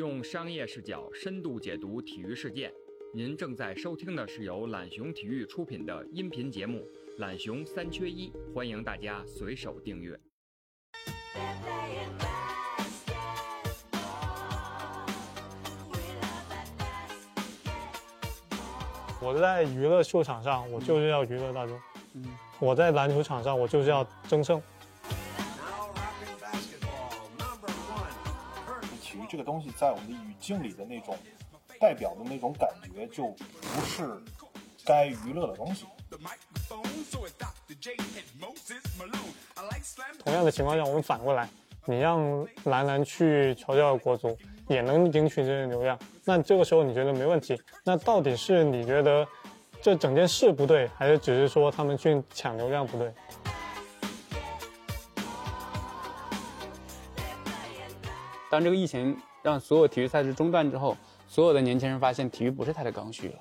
用商业视角深度解读体育事件。您正在收听的是由懒熊体育出品的音频节目《懒熊三缺一》，欢迎大家随手订阅。我在娱乐秀场上，我就是要娱乐大众；我在篮球场上，我就是要争胜。个东西，在我们的语境里的那种代表的那种感觉，就不是该娱乐的东西。同样的情况下，我们反过来，你让兰兰去嘲笑国足，也能赢取这些流量，那这个时候你觉得没问题？那到底是你觉得这整件事不对，还是只是说他们去抢流量不对？当这个疫情让所有体育赛事中断之后，所有的年轻人发现体育不是他的刚需了。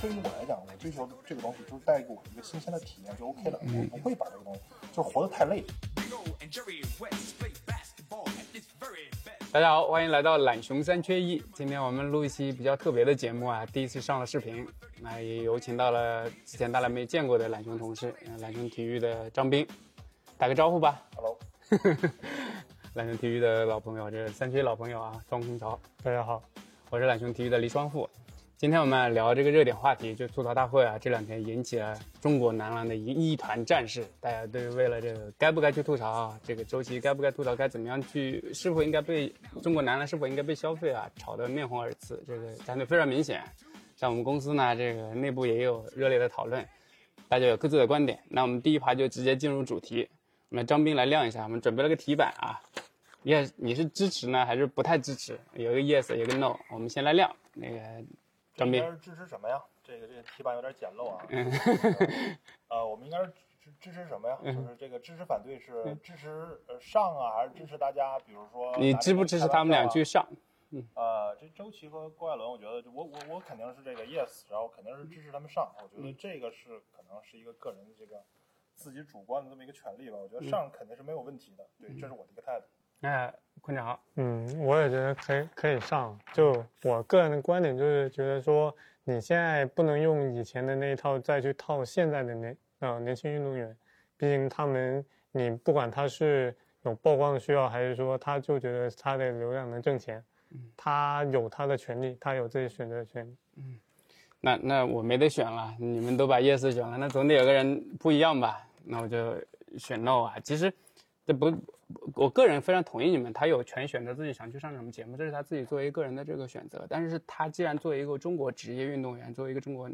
对于我来讲，我追求这个东西就是带给我一个新鲜的体验就 OK 了，我不会把这个东西就是活得太累。大家好，欢迎来到懒熊三缺一。今天我们录一期比较特别的节目啊，第一次上了视频，那也有请到了之前大家没见过的懒熊同事，呃懒熊体育的张斌，打个招呼吧。Hello，懒熊体育的老朋友，这是三缺一老朋友啊，庄空桥。大家好，我是懒熊体育的黎双富。今天我们聊这个热点话题，就吐槽大会啊，这两天引起了中国男篮的一一团战事，大家都为了这个该不该去吐槽啊，这个周琦该不该吐槽，该怎么样去，是否应该被中国男篮是否应该被消费啊，吵得面红耳赤，这个战队非常明显。像我们公司呢，这个内部也有热烈的讨论，大家有各自的观点。那我们第一趴就直接进入主题，我们张斌来亮一下，我们准备了个题板啊，也你是支持呢还是不太支持？有个 yes，有个 no，我们先来亮那个张斌。支持什么呀？这个这个题板有点简陋啊。嗯呃，我们应该是支支持什么呀？就是这个支持反对是支持呃上啊，还是支持大家？比如说你支不支持他们俩去上？嗯？呃，这周琦和郭艾伦，我觉得我我我肯定是这个 yes，然后肯定是支持他们上。我觉得这个是可能是一个个人的这个自己主观的这么一个权利吧。我觉得上肯定是没有问题的，对，这是我的一个态度。哎坤长，嗯，我也觉得可以可以上。就我个人的观点就是觉得说，你现在不能用以前的那一套再去套现在的年呃年轻运动员，毕竟他们你不管他是有曝光的需要，还是说他就觉得他的流量能挣钱，他有他的权利，他有自己选择的权利。那那我没得选了，你们都把 yes 选了，那总得有个人不一样吧？那我就选 no 啊。其实这不，我个人非常同意你们，他有权选择自己想去上什么节目，这是他自己作为个人的这个选择。但是他既然作为一个中国职业运动员，作为一个中国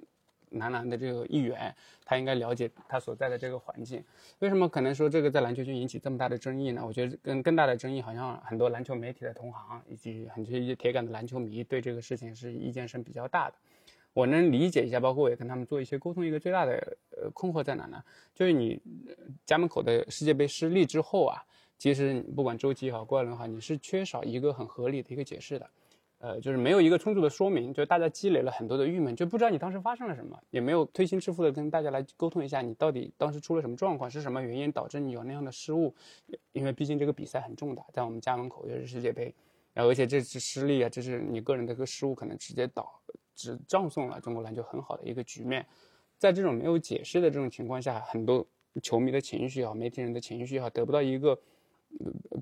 男篮的这个一员，他应该了解他所在的这个环境。为什么可能说这个在篮球圈引起这么大的争议呢？我觉得更更大的争议，好像很多篮球媒体的同行以及很多一些铁杆的篮球迷对这个事情是意见是比较大的。我能理解一下，包括我也跟他们做一些沟通。一个最大的呃困惑在哪呢？就是你家门口的世界杯失利之后啊，其实不管周琦也好，郭艾伦也好，你是缺少一个很合理的一个解释的。呃，就是没有一个充足的说明，就大家积累了很多的郁闷，就不知道你当时发生了什么，也没有推心置腹的跟大家来沟通一下，你到底当时出了什么状况，是什么原因导致你有那样的失误？因为毕竟这个比赛很重大，在我们家门口又是世界杯，然后而且这次失利啊，这是你个人的一个失误，可能直接导只葬送了中国篮球很好的一个局面。在这种没有解释的这种情况下，很多球迷的情绪也好，媒体人的情绪也好，得不到一个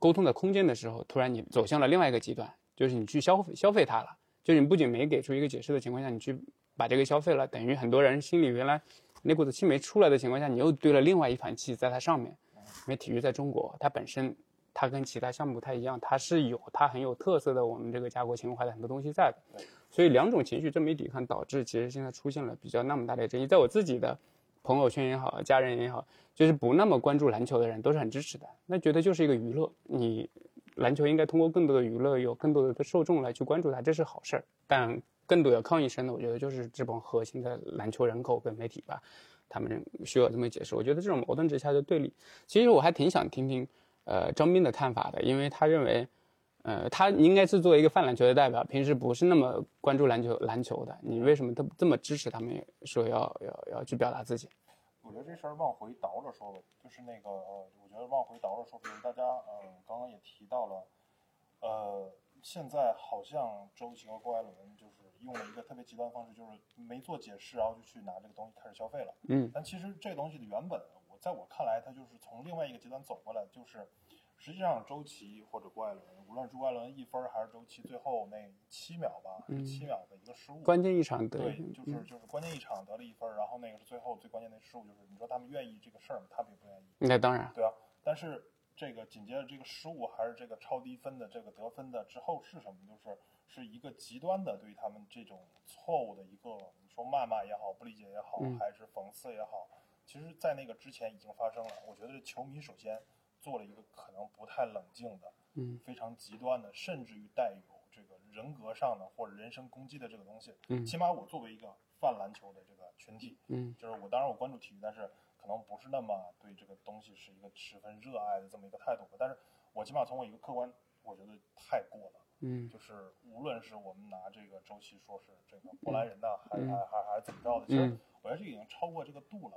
沟通的空间的时候，突然你走向了另外一个极端，就是你去消费消费它了。就是你不仅没给出一个解释的情况下，你去把这个消费了，等于很多人心里原来那股子气没出来的情况下，你又堆了另外一盘气在它上面。因为体育在中国，它本身它跟其他项目不太一样，它是有它很有特色的我们这个家国情怀的很多东西在的。所以两种情绪这么一抵抗，导致其实现在出现了比较那么大的争议。在我自己的朋友圈也好，家人也好，就是不那么关注篮球的人都是很支持的，那觉得就是一个娱乐，你篮球应该通过更多的娱乐，有更多的受众来去关注它，这是好事儿。但更多的抗议声呢，我觉得就是这帮核心的篮球人口跟媒体吧，他们需要这么解释。我觉得这种矛盾之下的对立，其实我还挺想听听呃张斌的看法的，因为他认为。呃，他应该是作为一个泛篮球的代表，平时不是那么关注篮球篮球的，你为什么这这么支持他们说要要要去表达自己？我觉得这事儿往回倒着说吧，就是那个，呃，我觉得往回倒着说，比如大家，呃，刚刚也提到了，呃，现在好像周琦和郭艾伦就是用了一个特别极端的方式，就是没做解释，然后就去拿这个东西开始消费了。嗯但其实这个东西的原本，我在我看来，它就是从另外一个极端走过来，就是实际上周琦或者郭艾伦，无论是郭艾伦一分还是周琦最后那七秒吧，嗯七秒的一个失误，关键一场得对，就是就是关键一场得了一分，然后那个是最后最关键的失误，就是你说他们愿意这个事儿吗？他们也不愿意。那当然，对啊，但是这个紧接着这个失误还是这个超低分的这个得分的之后是什么？就是是一个极端的对于他们这种错误的一个，你说谩骂也好，不理解也好，嗯还是讽刺也好，其实，在那个之前已经发生了。我觉得球迷首先做了一个可能不太冷静的，嗯非常极端的，甚至于带有这个人格上的或者人身攻击的这个东西。嗯起码我作为一个泛篮球的这个群体，嗯就是我当然我关注体育，但是可能不是那么对这个东西是一个十分热爱的这么一个态度吧。但是我起码从我一个客观，我觉得太过了。嗯就是无论是我们拿这个周期说是这个波兰人呐，还嗯还还还是怎么着的，其实嗯我觉得这已经超过这个度了。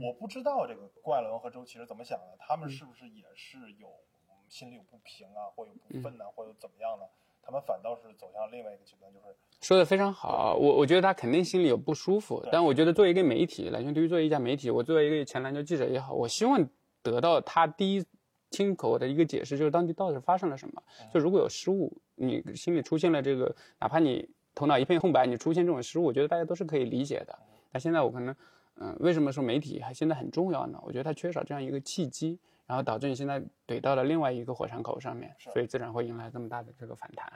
我不知道这个怪伦和周琦是怎么想的，他嗯们是不是也是有嗯心里有不平啊，或有不忿呐、或者怎么样呢？他们反倒是走向另外一个极端，就是说的非常好，我我觉得他肯定心里有不舒服，但我觉得作为一个媒体，篮球对于作为一家媒体，我作为一个前篮球记者也好，我希望得到他第一亲口的一个解释，就是当地到底发生了什么。就如果有失误，你心里出现了这个，哪怕你头脑一片空白，你出现这种失误，我觉得大家都是可以理解的。但现在我可能，嗯、为什么说媒体还现在很重要呢？我觉得它缺少这样一个契机，然后导致你现在怼到了另外一个火山口上面，所以自然会迎来这么大的这个反弹。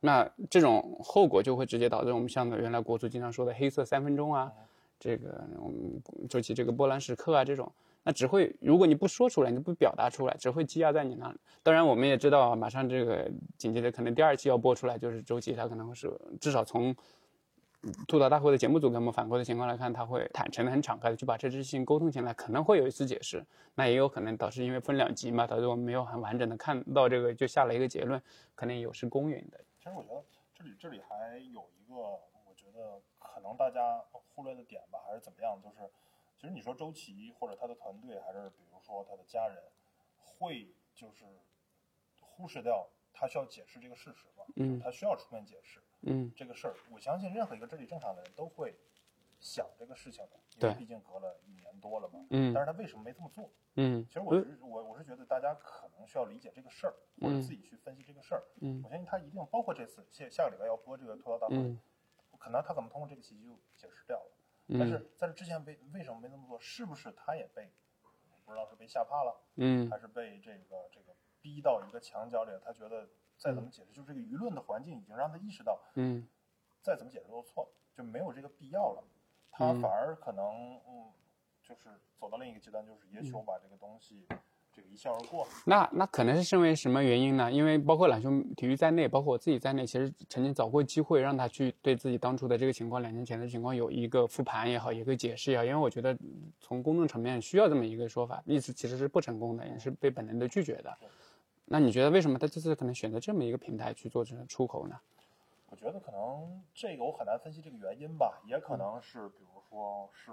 那这种后果就会直接导致我们像原来国足经常说的黑色三分钟啊，这个我们周琦这个波兰时刻啊这种，那只会如果你不说出来，你不表达出来，只会积压在你那里。当然，我们也知道啊，马上这个紧接着可能第二期要播出来，就是周琦他可能会是至少从吐槽大会的节目组给我们反馈的情况来看，他会坦诚的、很敞开的去把这件事情沟通起来，可能会有一次解释。那也有可能导致因为分两集嘛，导致我们没有很完整的看到这个，就下了一个结论，可能有失公允的。其实我觉得这里这里还有一个，我觉得可能大家忽略的点吧，还是怎么样？就是其实你说周琦或者他的团队，还是比如说他的家人，会就是忽视掉他需要解释这个事实吗？嗯他需要出面解释嗯这个事儿。我相信任何一个智力正常的人都会想这个事情的，因为毕竟隔了一年多了嘛。嗯但是他为什么没这么做？嗯其实我是我我是觉得大家可能需要理解这个事儿，或者自己去分析这个事儿。嗯我相信他一定包括这次下下个礼拜要播这个吐槽大会，嗯可能他可能通过这个契机就解释掉了。嗯但嗯是在这之前为为什么没这么做？是不是他也被不知道是被吓怕了，嗯还是被这个这个逼到一个墙角里？他觉得再怎么解释，就是这个舆论的环境已经让他意识到，嗯再怎么解释都错了，就没有这个必要了。他嗯反而可能嗯，就是走到另一个极端，就是也许我把这个东西这个一笑而过。那那可能是因为什么原因呢？因为包括懒熊体育在内，包括我自己在内，其实曾经找过机会让他去对自己当初的这个情况，两年前的情况有一个复盘也好，一个解释也好。因为我觉得从公众层面需要这么一个说法，意思其实是不成功的，也是被本能的拒绝的。那你觉得为什么他这次可能选择这么一个平台去做这种出口呢？我觉得可能这个我很难分析这个原因吧，也可能是比如说是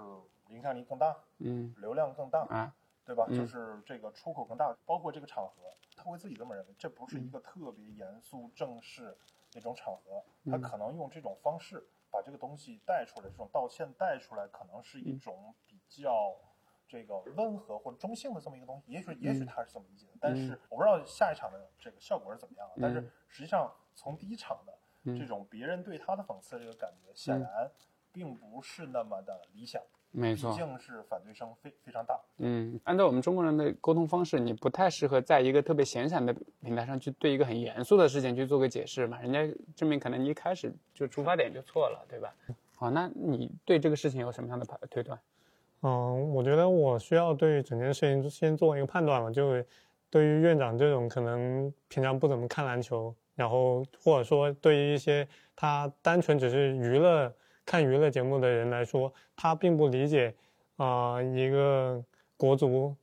影响力更大，嗯流量更大，啊对吧？嗯就是这个出口更大，包括这个场合，他会自己这么认为，这不是一个特别严肃正式那种场合，他可能用这种方式把这个东西带出来，这种道歉带出来，可能是一种比较。这个温和或者中性的这么一个东西，也许也许他是这么理解的，但是我不知道下一场的这个效果是怎么样。但是实际上从第一场的这种别人对他的讽刺这个感觉，显然并不是那么的理想，没错，毕竟是反对声非非常大。嗯，按照我们中国人的沟通方式，你不太适合在一个特别闲散的平台上去对一个很严肃的事情去做个解释嘛。人家证明可能你一开始就出发点就错了，对吧？好，那你对这个事情有什么样的判推断？嗯，我觉得我需要对整件事情先做一个判断嘛，就对于院长这种可能平常不怎么看篮球，然后或者说对于一些他单纯只是娱乐看娱乐节目的人来说，他并不理解啊、一个国足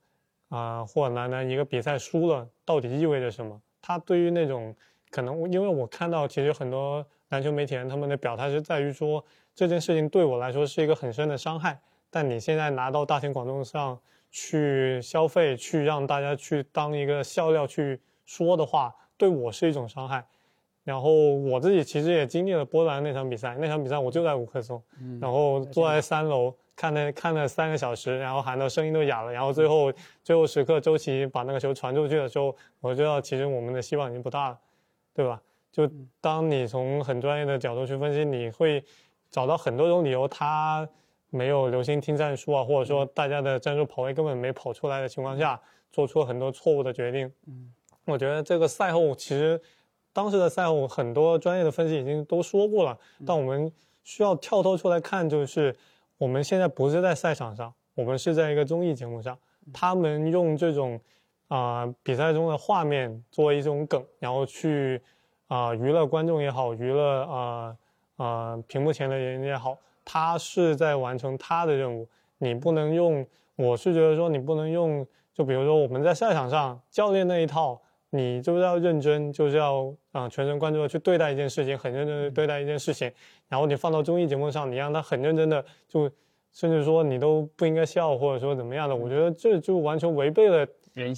啊、或者男篮一个比赛输了到底意味着什么。他对于那种可能，因为我看到其实很多篮球媒体人他们的表态是在于说这件事情对我来说是一个很深的伤害。但你现在拿到大庭广众上去消费，去让大家去当一个笑料去说的话，对我是一种伤害。然后我自己其实也经历了波兰那场比赛，那场比赛我就在五棵松，然后坐在三楼看了看了三个小时，然后喊到声音都哑了，然后最后最后时刻周琦把那个球传出去的时候，我知道其实我们的希望已经不大了，对吧？就当你从很专业的角度去分析，你会找到很多种理由，他没有留心听战术啊，或者说大家的战术跑位根本没跑出来的情况下，做出了很多错误的决定。嗯，我觉得这个赛后其实。当时的赛后，很多专业的分析已经都说过了，但我们需要跳脱出来看，就是我们现在不是在赛场上，我们是在一个综艺节目上。他们用这种啊比赛中的画面作为一种梗，然后去啊娱乐观众也好，娱乐啊啊屏幕前的人也好，他是在完成他的任务。你不能用，我是觉得说你不能用，就比如说我们在赛场上教练那一套。你就是要认真，就是要啊全神贯注的去对待一件事情，很认真的对待一件事情。然后你放到综艺节目上，你让他很认真的，就甚至说你都不应该笑，或者说怎么样的。我觉得这就完全违背了，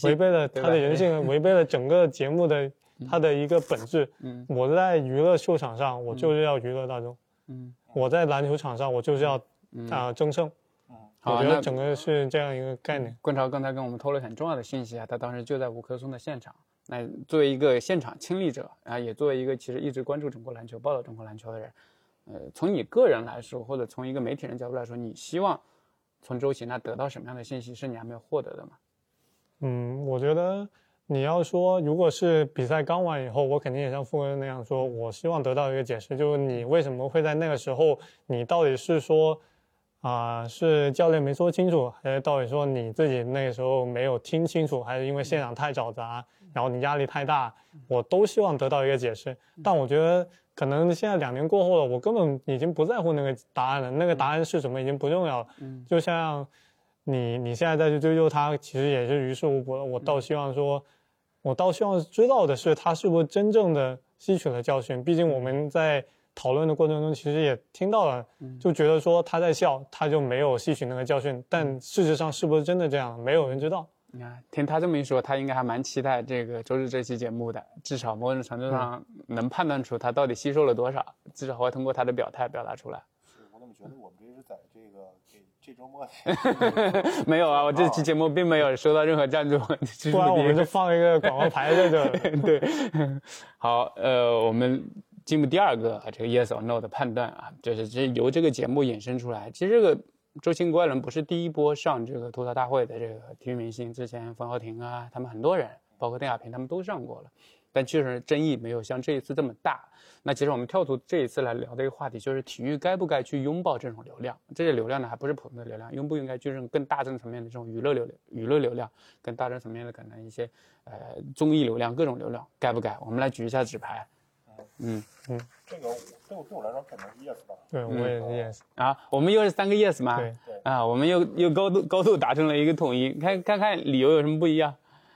违背了他的人性，违背了整个节目的它的一个本质。嗯，我在娱乐秀场上，我就是要娱乐大众。嗯，我在篮球场上，我就是要啊争胜。嗯，我觉得整个是这样一个概念。冠超刚才跟我们透露很重要的信息啊，他当时就在五棵松的现场。那作为一个现场亲历者啊，也作为一个其实一直关注中国篮球、报道中国篮球的人，呃，从你个人来说，或者从一个媒体人角度来说，你希望从周琦那得到什么样的信息是你还没有获得的吗？嗯，我觉得你要说，如果是比赛刚完以后，我肯定也像傅哥那样说，我希望得到一个解释，就是你为什么会在那个时候，你到底是说。啊，是教练没说清楚，还是到底说你自己那个时候没有听清楚，还是因为现场太嘈杂，然后你压力太大？我都希望得到一个解释。但我觉得可能现在两年过后了，我根本已经不在乎那个答案了。那个答案是什么已经不重要了。嗯，就像你你现在再去追究他，其实也是于事无补了。我倒希望说，我倒希望知道的是他是不是真正的吸取了教训。毕竟我们在。讨论的过程中，其实也听到了，就觉得说他在笑，他就没有吸取那个教训。但事实上是不是真的这样，没有人知道。你看，听他这么一说，他应该还蛮期待这个周日这期节目的，至少某种程度上能判断出他到底吸收了多少，至少会通过他的表态表达出来。是我怎么觉得我们这是在这个这这周末？没有啊，我这期节目并没有收到任何赞助，不然我们就放一个广告牌在这。对，好，呃，我们。进入第二个这个 yes or no 的判断啊，就是这由这个节目衍生出来。其实这个周星怪人不是第一波上这个吐槽大会的这个体育明星，之前冯潇霆啊，他们很多人，包括邓亚萍他们都上过了，但确实争议没有像这一次这么大。那其实我们跳出这一次来聊的一个话题，就是体育该不该去拥抱这种流量？这些流量呢，还不是普通的流量，应不应该就是更大众层面的这种娱乐流量、娱乐流量，更大众层面的可能一些呃综艺流量、各种流量，该不该？我们来举一下纸牌。嗯嗯，这个对我对我来说肯定是 yes 吧？对，我也是 yes 啊。我们又是三个 yes 吗？对对啊，我们又又高度高度达成了一个统一。看看看理由有什么不一样？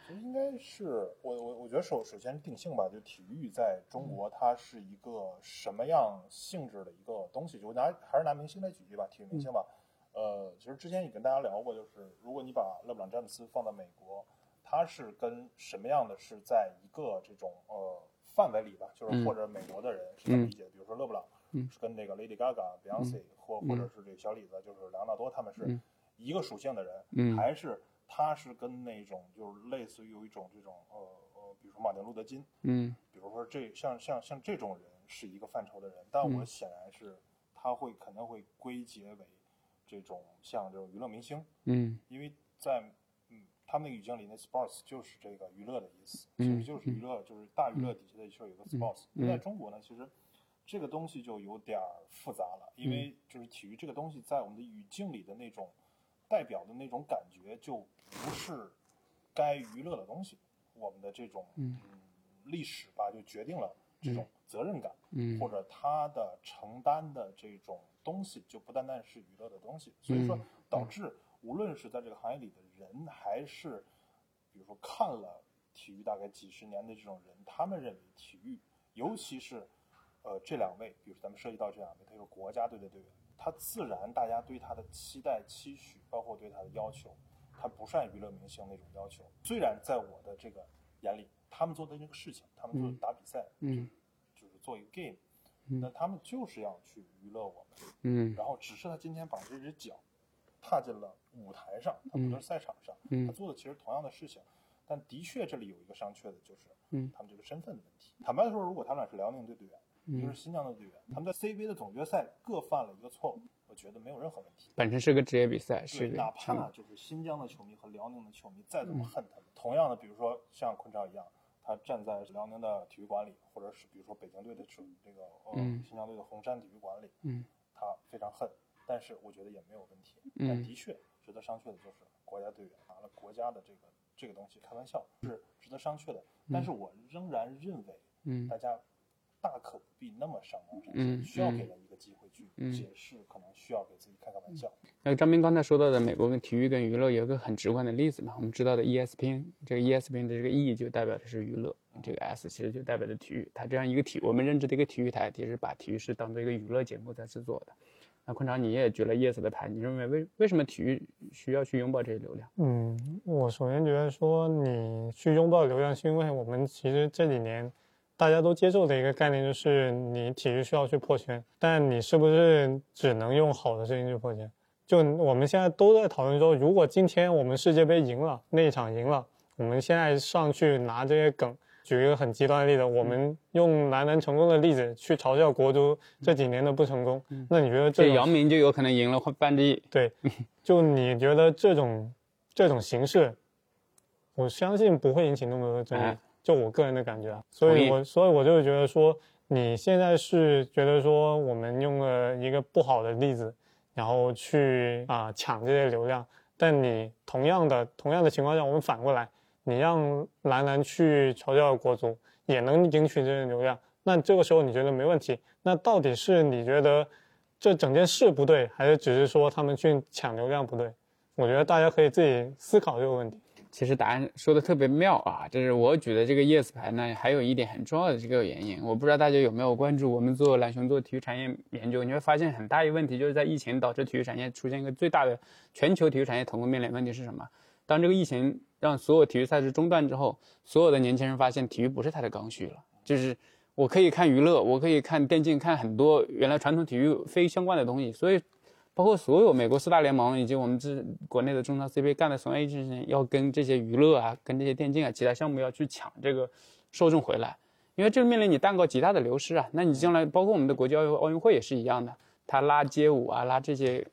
其实应该是我我我觉得首首先定性吧，就体育在中国它是一个什么样性质的一个东西？就拿还是拿明星来举例吧，体育明星吧。呃，其实之前也跟大家聊过，就是如果你把勒布朗詹姆斯放到美国，他是跟什么样的是在一个这种呃。范围里吧，就是或者美国的人是这么理解，比如说勒布朗是跟那个 Lady Gaga、Beyonce 或或者是这个小李子，就是莱昂纳多，他们是一个属性的人，还是他是跟那种就是类似于有一种这种呃呃，比如说马丁路德金，嗯，比如说这像像像这种人是一个范畴的人，但我显然是他会可能会归结为这种像这种娱乐明星，嗯，因为在嗯。他们那个语境里，那 sports 就是这个娱乐的意思，其实就是娱乐，就是大娱乐底下的确有个 sports。在中国呢，其实这个东西就有点复杂了，因为就是体育这个东西在我们的语境里的那种代表的那种感觉，就不是该娱乐的东西。我们的这种嗯历史吧，就决定了这种责任感，嗯或者他的承担的这种东西，就不单单是娱乐的东西。所以说导致。无论是在这个行业里的人，还是比如说看了体育大概几十年的这种人，他们认为体育，尤其是呃这两位，比如咱们涉及到这两位，他是国家队的队员，他自然大家对他的期待期许，包括对他的要求，他不善娱乐明星那种要求。虽然在我的这个眼里，他们做的那个事情，他们就是打比赛，嗯就是做一个 game，、嗯那他们就是要去娱乐我们，嗯然后只是他今天把这只脚踏进了舞台上，他不是赛场上，嗯他做的其实同样的事情，但的确这里有一个商榷的，就是嗯他们这个身份的问题。坦白说，如果他们俩是辽宁队队员，一个嗯。是新疆的队员，他们在 CBA 的总决赛各犯了一个错误，我觉得没有任何问题。本身是个职业比赛，是哪怕就是新疆的球迷和辽宁的球迷再怎么恨他们，同样的，比如说像昆超一样，他站在辽宁的体育馆里，或者是比如说北京队的球这个呃、嗯。新疆队的红山体育馆里，嗯他非常恨，但是我觉得也没有问题。嗯。但的确值得商榷的就是国家队员拿了国家的这个这个东西开玩笑是值得商榷的，但是我仍然认为嗯。大家大可不必那么上纲上嗯线，需要嗯给人一个机会去嗯解释，可能需要给自己开开玩笑。那张斌刚才说到的美国跟体育跟娱乐有一个很直观的例子嘛，我们知道的 ESPN，这个 ESPN 的这个 E 就代表的是娱乐，这个 S 其实就代表的体育。它这样一个体，我们认知的一个体育台，其实把体育是当做一个娱乐节目在制作的。那昆长你也举了 Yes 的牌，你认为为为什么体育需要去拥抱这些流量？嗯，我首先觉得说你去拥抱流量，是因为我们其实这几年大家都接受的一个概念就是你体育需要去破圈，但你是不是只能用好的事情去破圈？就我们现在都在讨论说，如果今天我们世界杯赢了，那一场赢了，我们现在上去拿这些梗。举一个很极端的例子，我们用男篮成功的例子去嘲笑国足这几年的不成功，那你觉得这姚明就有可能赢了半之亿。对，就你觉得这种这种形式，我相信不会引起那么多的争议哎。就我个人的感觉啊，所以我所以我就觉得说，你现在是觉得说我们用了一个不好的例子，然后去啊、抢这些流量，但你同样的同样的情况下，我们反过来，你让兰兰去嘲笑国足，也能赢取这些流量，那这个时候你觉得没问题？那到底是你觉得这整件事不对，还是只是说他们去抢流量不对？我觉得大家可以自己思考这个问题。其实答案说的特别妙啊，这是我举的这个 yes 牌呢，还有一点很重要的这个原因，我不知道大家有没有关注我们做蓝熊做体育产业研究，你会发现很大一个问题就是在疫情导致体育产业出现一个最大的全球体育产业同步面临问题是什么？当这个疫情让所有体育赛事中断之后，所有的年轻人发现体育不是他的刚需了，就是我可以看娱乐，我可以看电竞，看很多原来传统体育非相关的东西，所以。包括所有美国四大联盟以及我们这国内的中超 CBA 干的从 A 之前，要跟这些娱乐啊、跟这些电竞啊其他项目要去抢这个受众回来，因为这面临你蛋糕极大的流失啊。那你将来包括我们的国际奥运奥运会也是一样的，他拉街舞啊、拉这些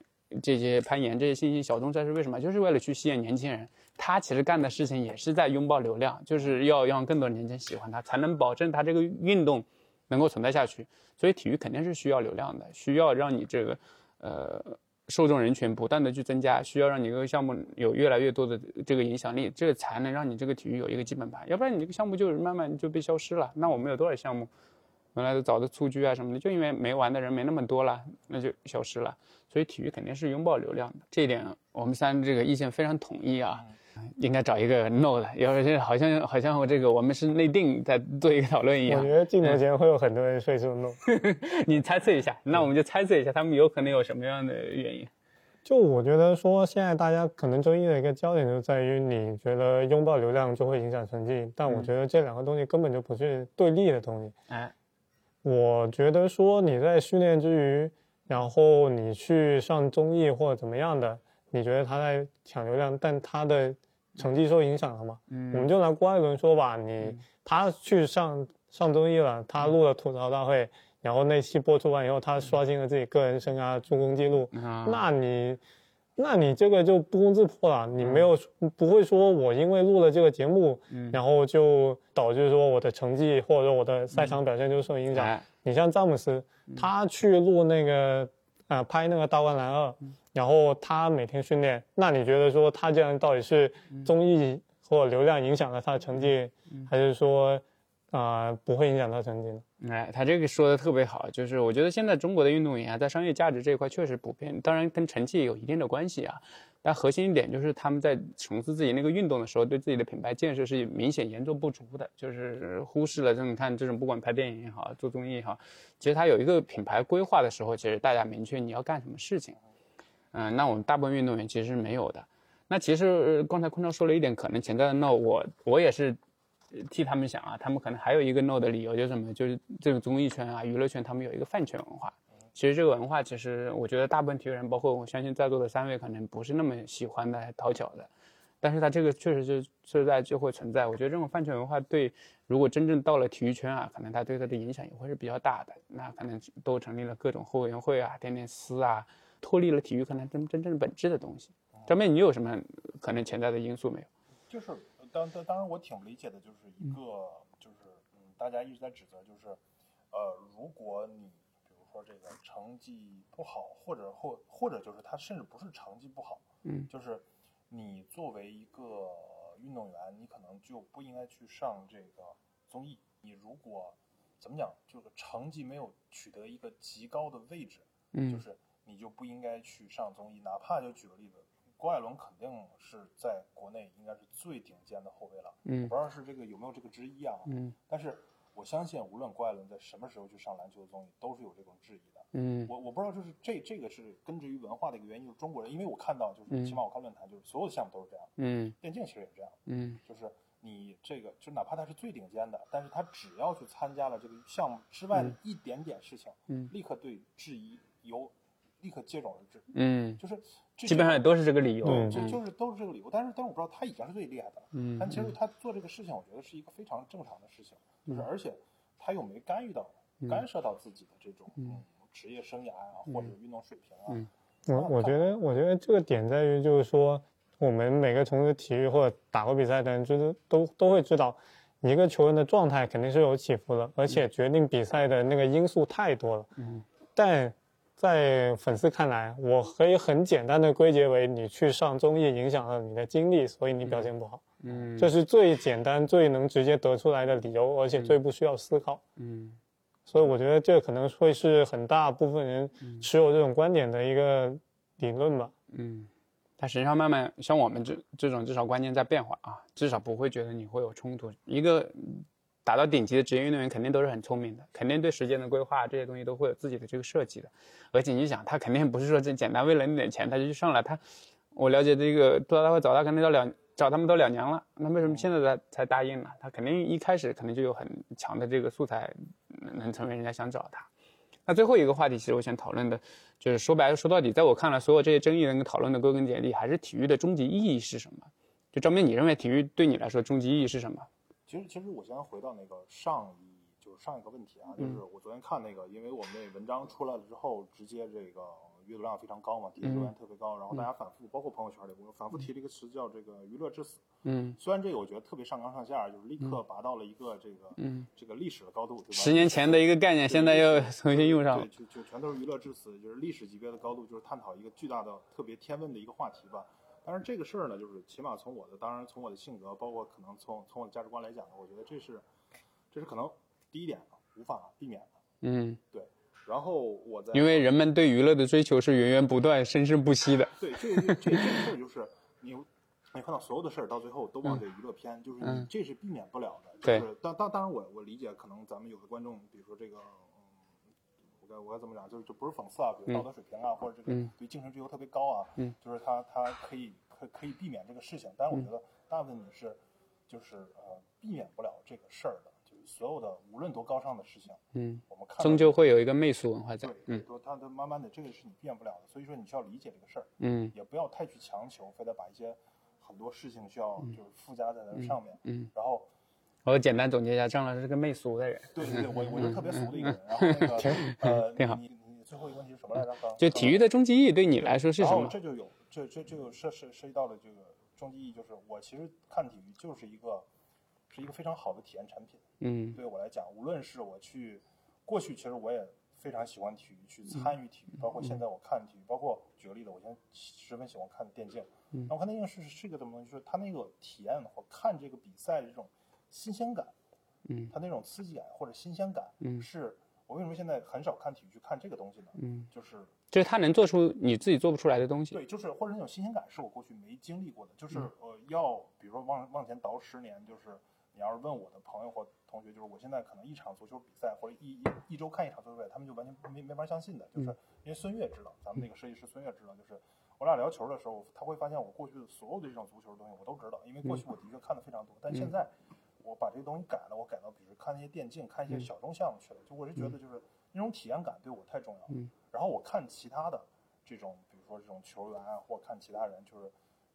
这些攀岩这些新兴小众赛事，为什么？就是为了去吸引年轻人。他其实干的事情也是在拥抱流量，就是要让更多年轻人喜欢他，才能保证他这个运动能够存在下去。所以体育肯定是需要流量的，需要让你这个。呃，受众人群不断的去增加，需要让你这个项目有越来越多的这个影响力，这个才能让你这个体育有一个基本盘，要不然你这个项目就是慢慢就被消失了。那我们有多少项目，原来的早的蹴鞠啊什么的，就因为没玩的人没那么多了，那就消失了。所以体育肯定是拥抱流量的，这一点我们三这个意见非常统一啊。应该找一个 no 的，要是好像好像我这个我们是内定在做一个讨论一样。我觉得镜头前会有很多人会说 no。你猜测一下，那我们就猜测一下，他们有可能有什么样的原因？就我觉得说，现在大家可能争议的一个焦点就在于，你觉得拥抱流量就会影响成绩，但我觉得这两个东西根本就不是对立的东西。哎，我觉得说你在训练之余，然后你去上综艺或者怎么样的，你觉得他在抢流量，但他的成绩受影响了吗？嗯。我们就拿郭艾伦说吧，你他去上上综艺了，他录了吐槽大会，然后那期播出完以后，他刷新了自己个人生涯助攻记录，啊。那你，那你这个就不攻自破了。你没有不会说我因为录了这个节目，嗯。然后就导致说我的成绩或者说我的赛场表现就受影响。哎。你像詹姆斯，他去录那个呃拍那个大灌篮二，然后他每天训练，那你觉得说他这样到底是综艺或者流量影响了他的成绩，还是说啊、呃不会影响他成绩呢？哎，他这个说的特别好，就是我觉得现在中国的运动员啊，在商业价值这一块确实普遍，当然跟成绩也有一定的关系啊。但核心一点就是他们在从事自己那个运动的时候，对自己的品牌建设是明显严重不足的，就是忽视了这种你看这种不管拍电影也好，做综艺也好，其实他有一个品牌规划的时候，其实大家明确你要干什么事情。嗯，那我们大部分运动员其实是没有的。那其实、刚才坤超说了一点可能潜在的，那我我也是替他们想啊，他们可能还有一个 no 的理由就是什么？就是这种综艺圈啊、娱乐圈，他们有一个饭圈文化。其实这个文化，其实我觉得大部分体育人，包括我相信在座的三位，可能不是那么喜欢的、讨巧的。但是它这个确实是存在就会存在。我觉得这种饭圈文化对，如果真正到了体育圈啊，可能它对它的影响也会是比较大的。那可能都成立了各种后援会啊、电电司啊，脱离了体育可能真真正本质的东西。张斌，你有什么可能潜在的因素没有？就是当当当然，我挺不理解的，就是一个就是嗯，大家一直在指责，就是呃，如果你比如说这个成绩不好，或者或或者就是他甚至不是成绩不好，嗯，就是你作为一个运动员，你可能就不应该去上这个综艺。你如果怎么讲，就是成绩没有取得一个极高的位置，嗯就是你就不应该去上综艺。哪怕就举个例子，郭艾伦肯定是在国内应该是最顶尖的后卫了。我嗯不知道是这个有没有这个之一啊？嗯但是我相信，无论郭艾伦在什么时候去上篮球的综艺，都是有这种质疑的。嗯我我不知道，就是这这个是根植于文化的一个原因，就是中国人，因为我看到就是嗯起码我看论坛，就是所有的项目都是这样，嗯电竞其实也是这样，嗯就是你这个就哪怕他是最顶尖的，但是他只要去参加了这个项目之外的一点点事情，嗯立刻对质疑有立刻接踵而至，嗯，就是这基本上也都是这个理由。嗯。就就是都是这个理由，但是但是我不知道他已经是最厉害的了。嗯。但其实他做这个事情，我觉得是一个非常正常的事情，就是而且他又没干预到、干涉到自己的这种嗯。职业生涯啊，或者运动水平啊。嗯。我我觉得，我觉得这个点在于，就是说，我们每个从事体育或者打过比赛的人，就是都都会知道，一个球员的状态肯定是有起伏的，而且决定比赛的那个因素太多了。嗯，但在粉丝看来，我可以很简单的归结为你去上综艺影响了你的精力，所以你表现不好。嗯这是最简单、最能直接得出来的理由，而且最不需要思考。嗯所以我觉得这可能会是很大部分人持有这种观点的一个理论吧。嗯，但实际上慢慢像我们这这种至少观念在变化啊，至少不会觉得你会有冲突。一个达到顶级的职业运动员肯定都是很聪明的，肯定对时间的规划这些东西都会有自己的这个设计的。而且你想，他肯定不是说这简单为了那点钱他就去上了。他我了解这个杜大会找他肯定都两找他们都两年了，那为什么现在才才答应呢？他肯定一开始肯定就有很强的这个素材，能成为人家想找他。那最后一个话题，其实我想讨论的，就是说白了，说到底，在我看来，所有这些争议能够讨论的归根结底，还是体育的终极意义是什么？就张明，你认为体育对你来说终极意义是什么？其实其实我先回到那个上一就是上一个问题啊，就是我昨天看那个，因为我们那文章出来了之后，直接这个阅读量非常高嘛，底下留言特别高，然后大家反复，包括朋友圈里，我反复提了一个词叫这个娱乐至死。嗯虽然这个我觉得特别上纲上线，就是立刻拔到了一个这个嗯，这个历史的高度，对吧？十年前的一个概念，现在又 重新用上了对，。就就全都是娱乐至死，就是历史级别的高度，就是探讨一个巨大的、特别天问的一个话题吧。但是这个事儿呢，就是起码从我的，当然从我的性格，包括可能从从我的价值观来讲呢，我觉得这是，这是可能第一点无法避免的。嗯，对，然后我在因为人们对娱乐的追求是源源不断、生生不息的。对这个这这个事儿就是你你看到所有的事儿到最后都往这娱乐偏，就是你嗯这是避免不了的。对就是当当当然我我理解，可能咱们有的观众，比如说这个。嗯我该怎么讲？就是就不是讽刺啊，比如道德水平啊，或者这个嗯。对精神追求特别高啊，嗯。就是他他可以可可以避免这个事情，但是我觉得大部分你是就是呃避免不了这个事儿的，就是所有的无论多高尚的事情，嗯，我们看终究会有一个媚俗文化在对。，嗯。都他他慢慢的这个是你避免不了的，所以说你需要理解这个事儿，嗯。也不要太去强求，非得把一些很多事情需要就是附加在那上面，嗯，然后我简单总结一下，张老师是个媚俗的人。对对对，我我就特别俗的一个人，然后那个 呃，挺好你你你最后一个问题是什么来着？就体育的终极意义对你来说是什么？这就有这这这就涉涉涉及到了这个终极意义，就是我其实看体育就是一个是一个非常好的体验产品。嗯对我来讲，无论是我去过去，其实我也非常喜欢体育，去参与体育，包括现在我看体育，包括举个例子，我现在十分喜欢看电竞。嗯那我看电竞是是一个什么东西？就是它那个体验或看这个比赛的这种新鲜感，嗯。它那种刺激感或者新鲜感，嗯。是我为什么现在很少看体育去看这个东西呢？嗯，就是就是他能做出你自己做不出来的东西。对，就是或者那种新鲜感是我过去没经历过的，就是嗯。呃要比如说往往前倒十年，就是你要是问我的朋友或同学，就是我现在可能一场足球比赛或者一一一周看一场足球比赛，他们就完全没没法相信的，就是嗯。因为孙悦知道，咱们那个设计师孙悦知道，就是我俩聊球的时候，他会发现我过去的所有的这种足球的东西我都知道，因为过去我的确看的非常多，但现在我把这个东西改了，我改到比如看一些电竞，看一些小众项目去了，就我是觉得就是那种体验感对我太重要了。嗯然后我看其他的这种，比如说这种球员啊，或看其他人，就是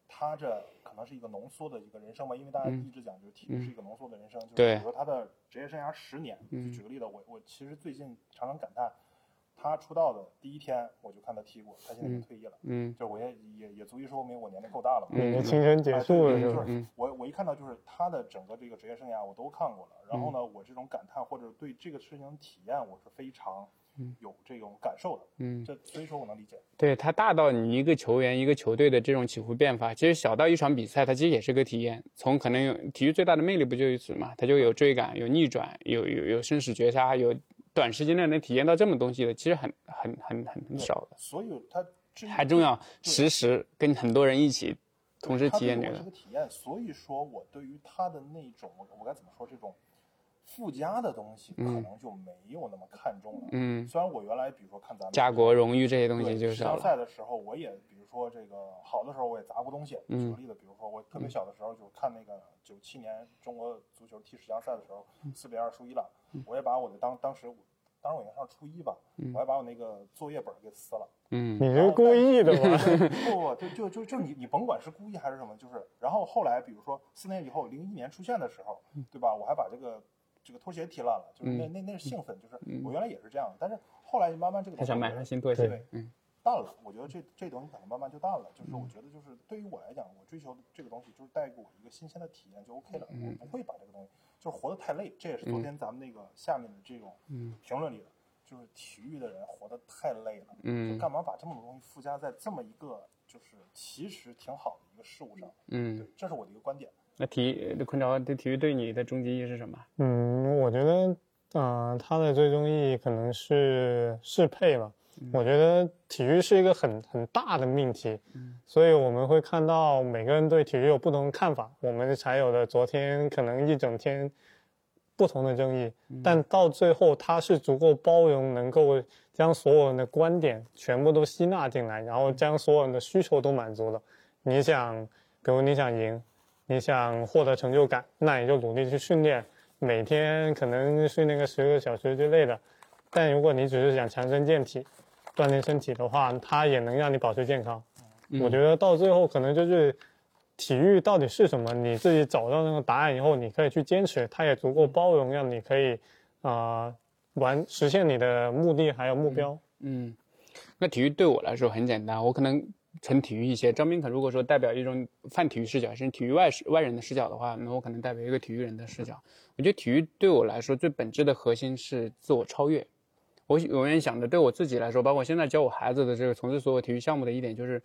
他这可能是一个浓缩的一个人生吧，因为大家嗯一直讲就是体育是一个浓缩的人生，就是对比如说他的职业生涯十年，就嗯举个例子，我我其实最近常常感叹，他出道的第一天我就看他踢过，他现在已经退役了，嗯就我也也也足以说明我年龄够大了嘛。你的嗯青春结束了是是我我一看到就是他的整个这个职业生涯我都看过了，然后呢，我这种感叹或者对这个事情体验我是非常有这种感受的，嗯，这所以说我能理解。对他大到你一个球员、一个球队的这种起伏变化，其实小到一场比赛，它其实也是个体验。从可能有体育最大的魅力不就于此嘛？它就有追赶、有逆转、有有有生死绝杀、有短时间内能体验到这么东西的，其实很很很很很少的。所以它还重要，实时跟很多人一起同时体验这个。个体验，所以说我对于他的那种我我该怎么说这种附加的东西，可能就没有那么看重了。嗯，虽然我原来比如说看咱们家国荣誉这些东西就世强少了。赛的时候，我也比如说这个好的时候我也砸过东西。嗯举个例子，比如说我特别小的时候，就看那个九七年中国足球踢十强赛的时候，嗯四比二输伊朗，我也把我的当当时我当时我应该上初一吧，我还把我那个作业本给撕了。嗯你是故意的吧？不不，就就就就你你甭管是故意还是什么，就是然后后来比如说四年以后，零一年出现的时候，嗯对吧？我还把这个这个拖鞋踢烂了，就是那那那是兴奋，就是我原来也是这样的，但是后来慢慢这个他想买东西上新拖鞋对，嗯淡了，我觉得这这东西可能慢慢就淡了。就是我觉得就是对于我来讲，我追求的这个东西就是带给我一个新鲜的体验就 OK 了，嗯我不会把这个东西就是活得太累。这也是昨天咱们那个下面的这种嗯评论里的，就是体育的人活得太累了，嗯就干嘛把这么多东西附加在这么一个就是其实挺好的一个事物上？嗯对，，这是我的一个观点。那体育那坤潮，这体育对你的终极意义是什么？嗯，我觉得，嗯、它的最终意义可能是适配吧。我觉得体育是一个很很大的命题，所以我们会看到每个人对体育有不同的看法，我们才有的昨天可能一整天不同的争议，但到最后它是足够包容，能够将所有人的观点全部都吸纳进来，然后将所有人的需求都满足了。你想，比如你想赢，你想获得成就感，那你就努力去训练，每天可能训练个十个小时之类的。但如果你只是想强身健体、锻炼身体的话，它也能让你保持健康。我觉得到最后可能就是体育到底是什么，你自己找到那个答案以后，你可以去坚持，它也足够包容，让你可以啊、呃完实现你的目的还有目标。嗯，那体育对我来说很简单，我可能纯体育一些。张斌可如果说代表一种泛体育视角，是体育外视外人的视角的话，那我可能代表一个体育人的视角。我觉得体育对我来说最本质的核心是自我超越。我永远想的，对我自己来说，包括现在教我孩子的这个从事所有体育项目的一点就是，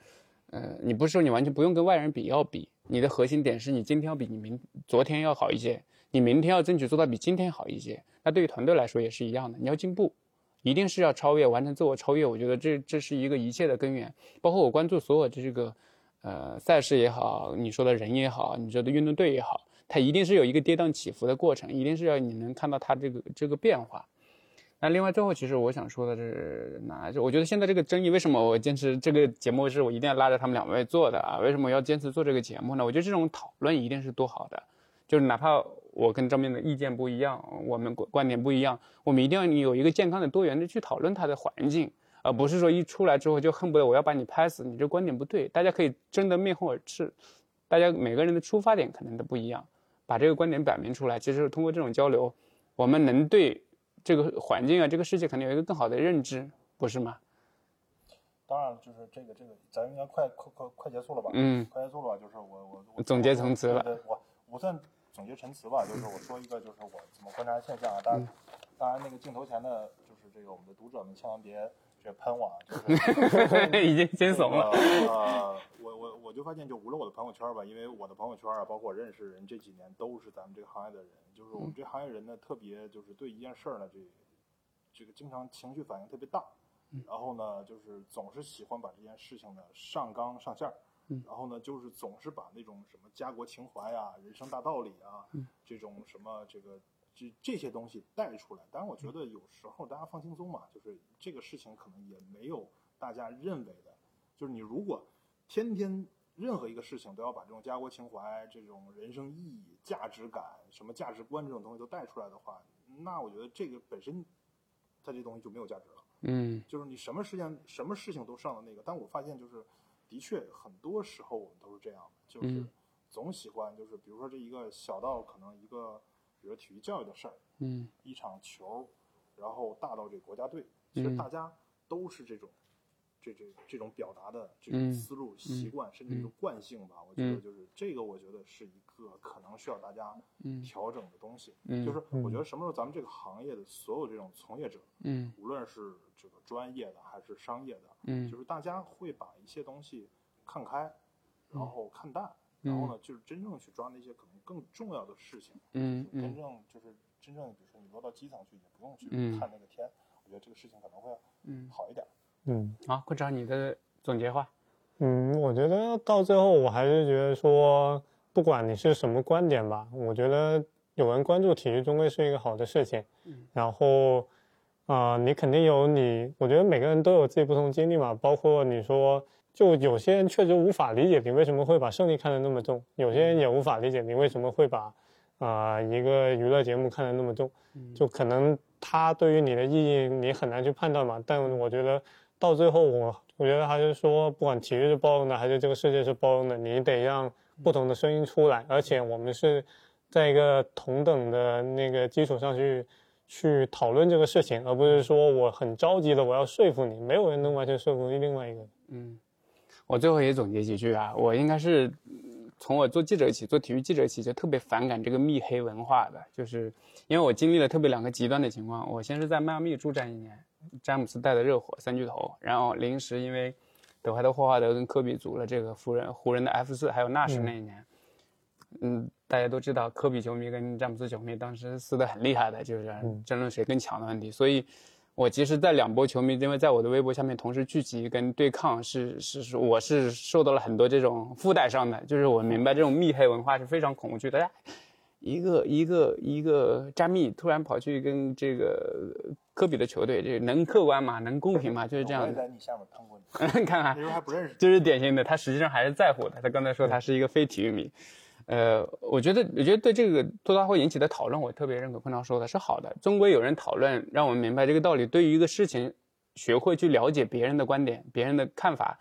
呃，你不是说你完全不用跟外人比，要比，你的核心点是你今天要比你明昨天要好一些，你明天要争取做到比今天好一些。那对于团队来说也是一样的，你要进步，一定是要超越，完成自我超越。我觉得这这是一个一切的根源。包括我关注所有的这个呃赛事也好，你说的人也好，你说的运动队也好，它一定是有一个跌宕起伏的过程，一定是要你能看到它这个这个变化。那另外最后，其实我想说的是哪？就我觉得现在这个争议，为什么我坚持这个节目是我一定要拉着他们两位做的啊？为什么要坚持做这个节目呢？我觉得这种讨论一定是多好的，就是哪怕我跟张斌的意见不一样，我们观观点不一样，我们一定要有一个健康的、多元的去讨论它的环境，而不是说一出来之后就恨不得我要把你拍死，你这观点不对，大家可以争得面红耳赤，大家每个人的出发点可能都不一样，把这个观点表明出来，其实通过这种交流，我们能对这个环境啊、这个世界肯定有一个更好的认知，不是吗？当然，就是这个这个，咱应该快快快快结束了吧？嗯，快结束了吧？就是我我我总结陈词了对对我不算总结陈词吧，就是我说一个，就是我怎么观察现象啊。当然，当然那个镜头前的，就是这个我们的读者们千万别这喷我啊，就是 已经先怂了。我我我就发现，就无论我的朋友圈吧，因为我的朋友圈啊，包括我认识人，这几年都是咱们这个行业的人，就是我们这行业人呢，特别就是对一件事儿呢，这这个经常情绪反应特别大，然后呢，就是总是喜欢把这件事情呢上纲上线儿。然后呢，就是总是把那种什么家国情怀啊、人生大道理啊，这种什么这个这这些东西带出来。当然，我觉得有时候大家放轻松嘛，就是这个事情可能也没有大家认为的，就是你如果天天任何一个事情都要把这种家国情怀、这种人生意义、价值感、什么价值观这种东西都带出来的话，那我觉得这个本身它这东西就没有价值了。嗯就是你什么事情、什么事情都上了那个，但我发现就是，的确很多时候我们都是这样的，就是嗯总喜欢就是比如说这一个小到可能一个，比如体育教育的事儿，嗯。一场球，然后大到这个国家队，其实嗯。大家都是这种，这这这种表达的这嗯种思路、习惯，甚至一种惯性吧。我觉得嗯。就是这个，我觉得是一个可能需要大家嗯。调整的东西。嗯。就是我觉得什么时候咱们这个行业的所有这种从业者，嗯。无论是这个专业的还是商业的，嗯。就是大家会把一些东西看开，然后看淡，嗯。然后呢，就是真正去抓那些可能更重要的事情。嗯真嗯正就是真正，比如说你落到基层去，也不用去嗯看那个天，我觉得这个事情可能会嗯，好一点。嗯好，会长你的总结话。嗯，我觉得到最后我还是觉得说，不管你是什么观点吧，我觉得有人关注体育终归是一个好的事情。嗯然后，啊、你肯定有你，我觉得每个人都有自己不同经历嘛，包括你说，就有些人确实无法理解你为什么会把胜利看得那么重，有些人也无法理解你为什么会把，啊、一个娱乐节目看得那么重，就可能它对于你的意义你很难去判断嘛。但我觉得到最后我，我觉得还是说，不管体育是包容的，还是这个世界是包容的，你得让不同的声音出来，而且我们是在一个同等的那个基础上去去讨论这个事情，而不是说我很着急的我要说服你，没有人能完全说服另外一个人。嗯，我最后也总结几句啊，我应该是嗯从我做记者起，做体育记者起就特别反感这个密黑文化的，就是因为我经历了特别两个极端的情况。我先是在迈阿密驻战一年，詹姆斯带的热火三巨头，然后临时因为德怀特霍华德跟科比组了这个湖人湖人的 F 四，还有纳什那一年，嗯，大家都知道科比球迷跟詹姆斯球迷当时撕得很厉害的，就是争论谁更强的问题，所以。我其实，在两波球迷，因为在我的微博下面同时聚集跟对抗是，是是我是受到了很多这种附带上的，就是我明白这种密黑文化是非常恐惧的。大家一个一个一个詹密突然跑去跟这个科比的球队，这能客观吗？能公平吗？就是这样的。在你下面喷过你，看看那，时候还不认识。就是典型的，他实际上还是在乎的。他刚才说他是一个非体育迷，呃，我觉得，我觉得对这个吐槽大会引起的讨论，我特别认可昆涛说的是好的。终归有人讨论，让我们明白这个道理。对于一个事情，学会去了解别人的观点、别人的看法，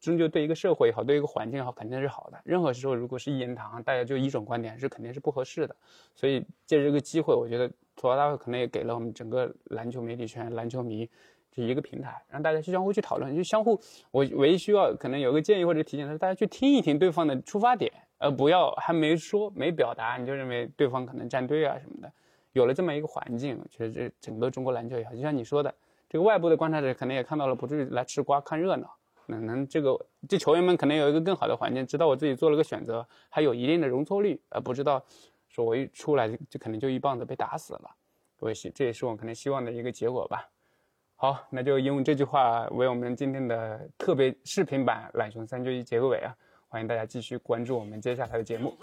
终究对一个社会也好，对一个环境也好，肯定是好的。任何时候，如果是一言堂，大家就一种观点，是肯定是不合适的。所以借这个机会，我觉得吐槽大会可能也给了我们整个篮球媒体圈、篮球迷这一个平台，让大家去相互去讨论，就相互。我唯一需要可能有个建议或者提醒的是，大家去听一听对方的出发点，而不要还没说没表达你就认为对方可能站队啊什么的。有了这么一个环境，我觉得这整个中国篮球也好，就像你说的，这个外部的观察者可能也看到了，不至于来吃瓜看热闹。能能这个这球员们可能有一个更好的环境，知道我自己做了个选择，还有一定的容错率，而不知道说我一出来就就可能就一棒子被打死了。我也希这也是我可能希望的一个结果吧。好，那就用这句话为我们今天的特别视频版懒熊三缺一结个尾啊！欢迎大家继续关注我们接下来的节目。